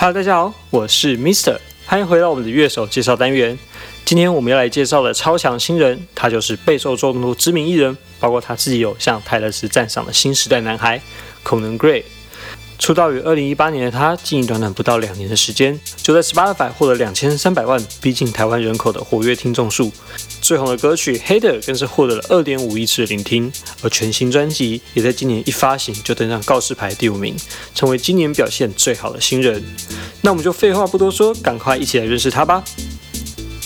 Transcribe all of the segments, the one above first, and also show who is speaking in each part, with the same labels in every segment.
Speaker 1: Hello，大家好，我是 Mister，欢迎回到我们的乐手介绍单元。今天我们要来介绍的超强新人，他就是备受众多知名艺人，包括他自己有向泰勒斯赞赏的新时代男孩 Conan Gray。出道于二零一八年的他，经营短短不到两年的时间，就在 Spotify 获得两千三百万，逼近台湾人口的活跃听众数。最红的歌曲《Hater》更是获得了二点五亿次的聆听，而全新专辑也在今年一发行就登上告示牌第五名，成为今年表现最好的新人。那我们就废话不多说，赶快一起来认识他吧。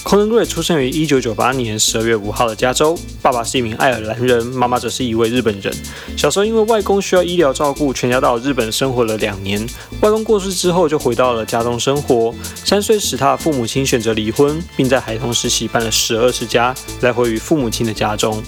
Speaker 1: Conan Gray 出生于一九九八年十二月五号的加州，爸爸是一名爱尔兰人，妈妈则是一位日本人。小时候因为外公需要医疗照顾，全家到日本生活了两年。外公过世之后，就回到了家中生活。三岁时，他的父母亲选择离婚，并在孩童时期搬了十二次家，来回于父母亲的家中。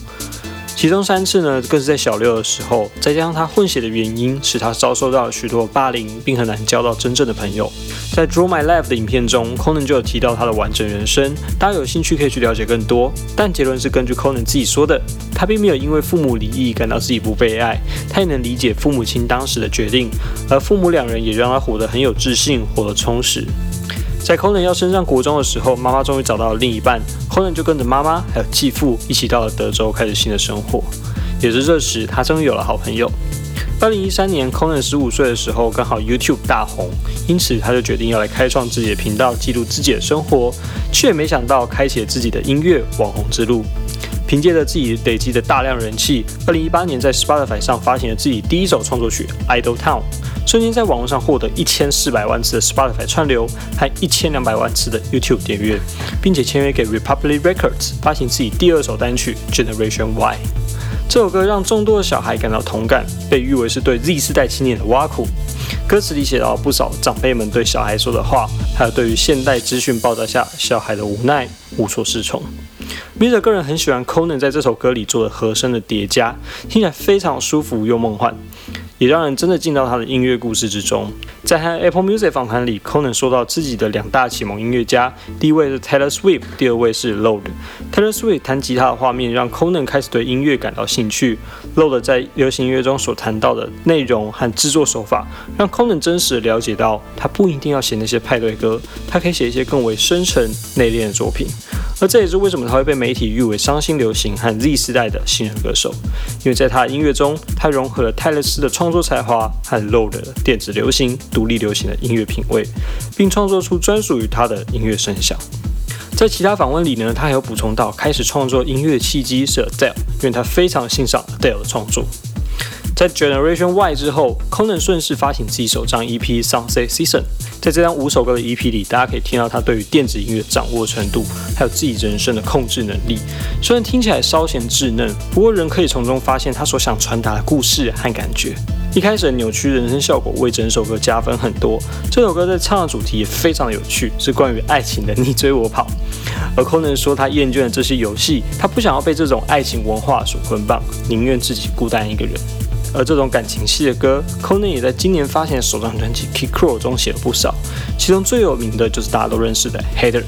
Speaker 1: 其中三次呢，更是在小六的时候，再加上他混血的原因，使他遭受到许多霸凌，并很难交到真正的朋友。在《Draw My Life》的影片中，Conan 就有提到他的完整人生，大家有兴趣可以去了解更多。但结论是根据 Conan 自己说的，他并没有因为父母离异感到自己不被爱，他也能理解父母亲当时的决定，而父母两人也让他活得很有自信，活得充实。在 Conan 要升上国中的时候，妈妈终于找到了另一半，Conan 就跟着妈妈还有继父一起到了德州，开始新的生活。也是这时，他终于有了好朋友。二零一三年，Conan 十五岁的时候，刚好 YouTube 大红，因此他就决定要来开创自己的频道，记录自己的生活，却没想到开启了自己的音乐网红之路。凭借着自己累积的大量人气，二零一八年在 Spotify 上发行了自己第一首创作曲《Idol Town》，瞬间在网络上获得一千四百万次的 Spotify 串流和一千两百万次的 YouTube 点阅，并且签约给 Republic Records 发行自己第二首单曲《Generation Y》。这首歌让众多的小孩感到同感，被誉为是对 Z 世代青年的挖苦。歌词里写到不少长辈们对小孩说的话，还有对于现代资讯爆炸下小孩的无奈、无所适从。m i s 个人很喜欢 Conan 在这首歌里做的和声的叠加，听起来非常舒服又梦幻。也让人真的进到他的音乐故事之中。在和 Apple Music 访谈里，Conan 说到自己的两大启蒙音乐家，第一位是 Taylor Swift，第二位是 Load。Taylor Swift 弹吉他的画面让 Conan 开始对音乐感到兴趣。Load 在流行音乐中所谈到的内容和制作手法，让 Conan 真实了解到，他不一定要写那些派对歌，他可以写一些更为深沉内敛的作品。而这也是为什么他会被媒体誉为伤心流行和 Z 时代的新人歌手，因为在他的音乐中，他融合了泰勒斯的创作才华和 Low 的电子流行、独立流行的音乐品味，并创作出专属于他的音乐声响。在其他访问里呢，他还有补充到，开始创作音乐契机是 Adele，因为他非常欣赏 Adele 的创作。在 Generation Y 之后，Conan 顺势发行自己首张 EP《Sunset Season》。在这张五首歌的 EP 里，大家可以听到他对于电子音乐掌握程度，还有自己人生的控制能力。虽然听起来稍显稚嫩，不过人可以从中发现他所想传达的故事和感觉。一开始的扭曲人声效果为整首歌加分很多。这首歌在唱的主题也非常的有趣，是关于爱情的你追我跑。而 Conan 说他厌倦了这些游戏，他不想要被这种爱情文化所捆绑，宁愿自己孤单一个人。而这种感情戏的歌，Conan 也在今年发行的首张专辑《Kick Crow》中写了不少，其中最有名的就是大家都认识的《Hater》。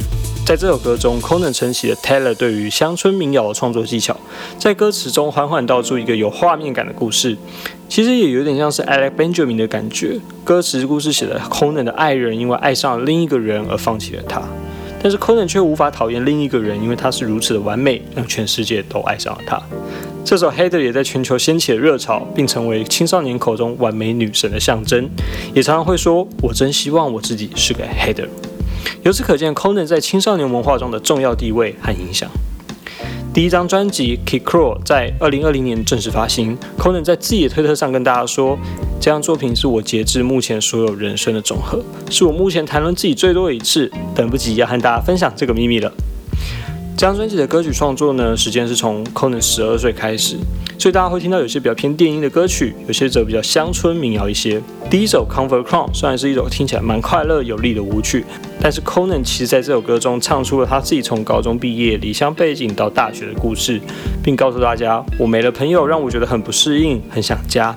Speaker 1: 在这首歌中，Conan 承袭了 Taylor 对于乡村民谣的创作技巧，在歌词中缓缓道出一个有画面感的故事，其实也有点像是 Alex Benjamin 的感觉。歌词故事写的 Conan 的爱人因为爱上了另一个人而放弃了他，但是 Conan 却无法讨厌另一个人，因为他是如此的完美，让全世界都爱上了他。这首《Hater》也在全球掀起了热潮，并成为青少年口中完美女神的象征，也常常会说：“我真希望我自己是个 Hater。”由此可见，Conan 在青少年文化中的重要地位和影响。第一张专辑《Kick Crow》在二零二零年正式发行。Conan 在自己的推特上跟大家说：“这张作品是我截至目前所有人生的总和，是我目前谈论自己最多的一次，等不及要和大家分享这个秘密了。”这张专辑的歌曲创作呢，时间是从 Conan 十二岁开始，所以大家会听到有些比较偏电音的歌曲，有些则比较乡村民谣一些。第一首《Comfort Crown》虽然是一首听起来蛮快乐有力的舞曲，但是 Conan 其实在这首歌中唱出了他自己从高中毕业离乡背景到大学的故事，并告诉大家：“我没了朋友，让我觉得很不适应，很想家。”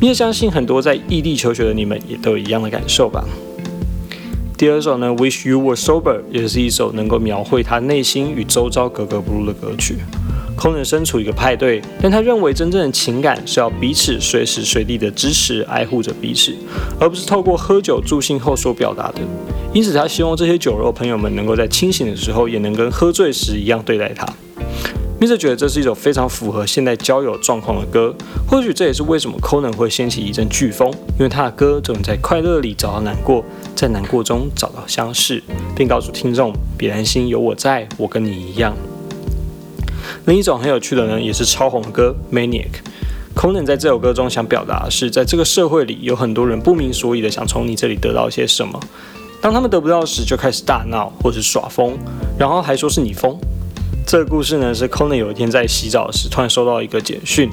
Speaker 1: 你也相信很多在异地求学的你们也都有一样的感受吧？第二首呢，Wish You Were Sober，也是一首能够描绘他内心与周遭格格不入的歌曲。空人身处一个派对，但他认为真正的情感是要彼此随时随地的支持、爱护着彼此，而不是透过喝酒助兴后所表达的。因此，他希望这些酒肉朋友们能够在清醒的时候，也能跟喝醉时一样对待他。Mr. 觉得这是一首非常符合现代交友状况的歌，或许这也是为什么 Conan 会掀起一阵飓风，因为他的歌总能在快乐里找到难过，在难过中找到相识，并告诉听众别担心，有我在，我跟你一样。另一种很有趣的呢，也是超红的歌《Maniac》。Conan 在这首歌中想表达的是，在这个社会里，有很多人不明所以的想从你这里得到些什么，当他们得不到时，就开始大闹或者耍疯，然后还说是你疯。这个故事呢，是 Conan 有一天在洗澡时，突然收到一个简讯。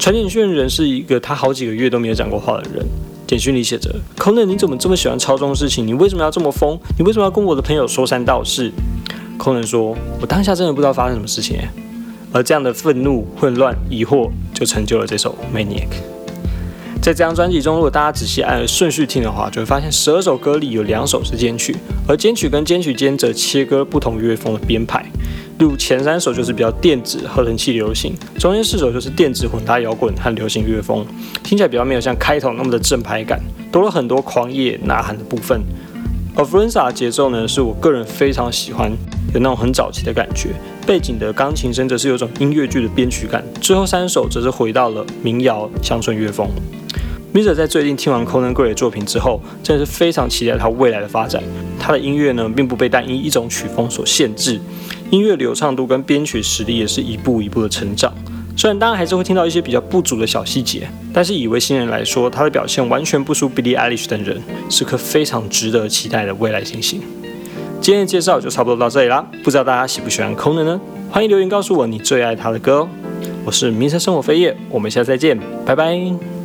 Speaker 1: 传简讯的人是一个他好几个月都没有讲过话的人。简讯里写着：“Conan，你怎么这么喜欢操纵事情？你为什么要这么疯？你为什么要跟我的朋友说三道四？”Conan 说：“我当下真的不知道发生什么事情。”而这样的愤怒、混乱、疑惑，就成就了这首《Maniac》。在这张专辑中，如果大家仔细按顺序听的话，就会发现十二首歌里有两首是间曲，而间曲跟间曲间则切割不同乐风的编排。例如前三首就是比较电子、合成器流行，中间四首就是电子混搭摇滚和流行乐风，听起来比较没有像开头那么的正派感，多了很多狂野呐喊的部分。而 f r e n z a 节奏呢，是我个人非常喜欢，有那种很早期的感觉。背景的钢琴声则是有种音乐剧的编曲感。最后三首则是回到了民谣乡村乐风。Mr. 在最近听完 Conan Gray 的作品之后，真的是非常期待他未来的发展。他的音乐呢，并不被单一一种曲风所限制，音乐流畅度跟编曲实力也是一步一步的成长。虽然当然还是会听到一些比较不足的小细节，但是以为新人来说，他的表现完全不输 Billie Eilish 等人，是颗非常值得期待的未来星星。今天的介绍就差不多到这里啦，不知道大家喜不喜欢 Conan 呢？欢迎留言告诉我你最爱他的歌。我是迷车生活飞叶，我们下次再见，拜拜。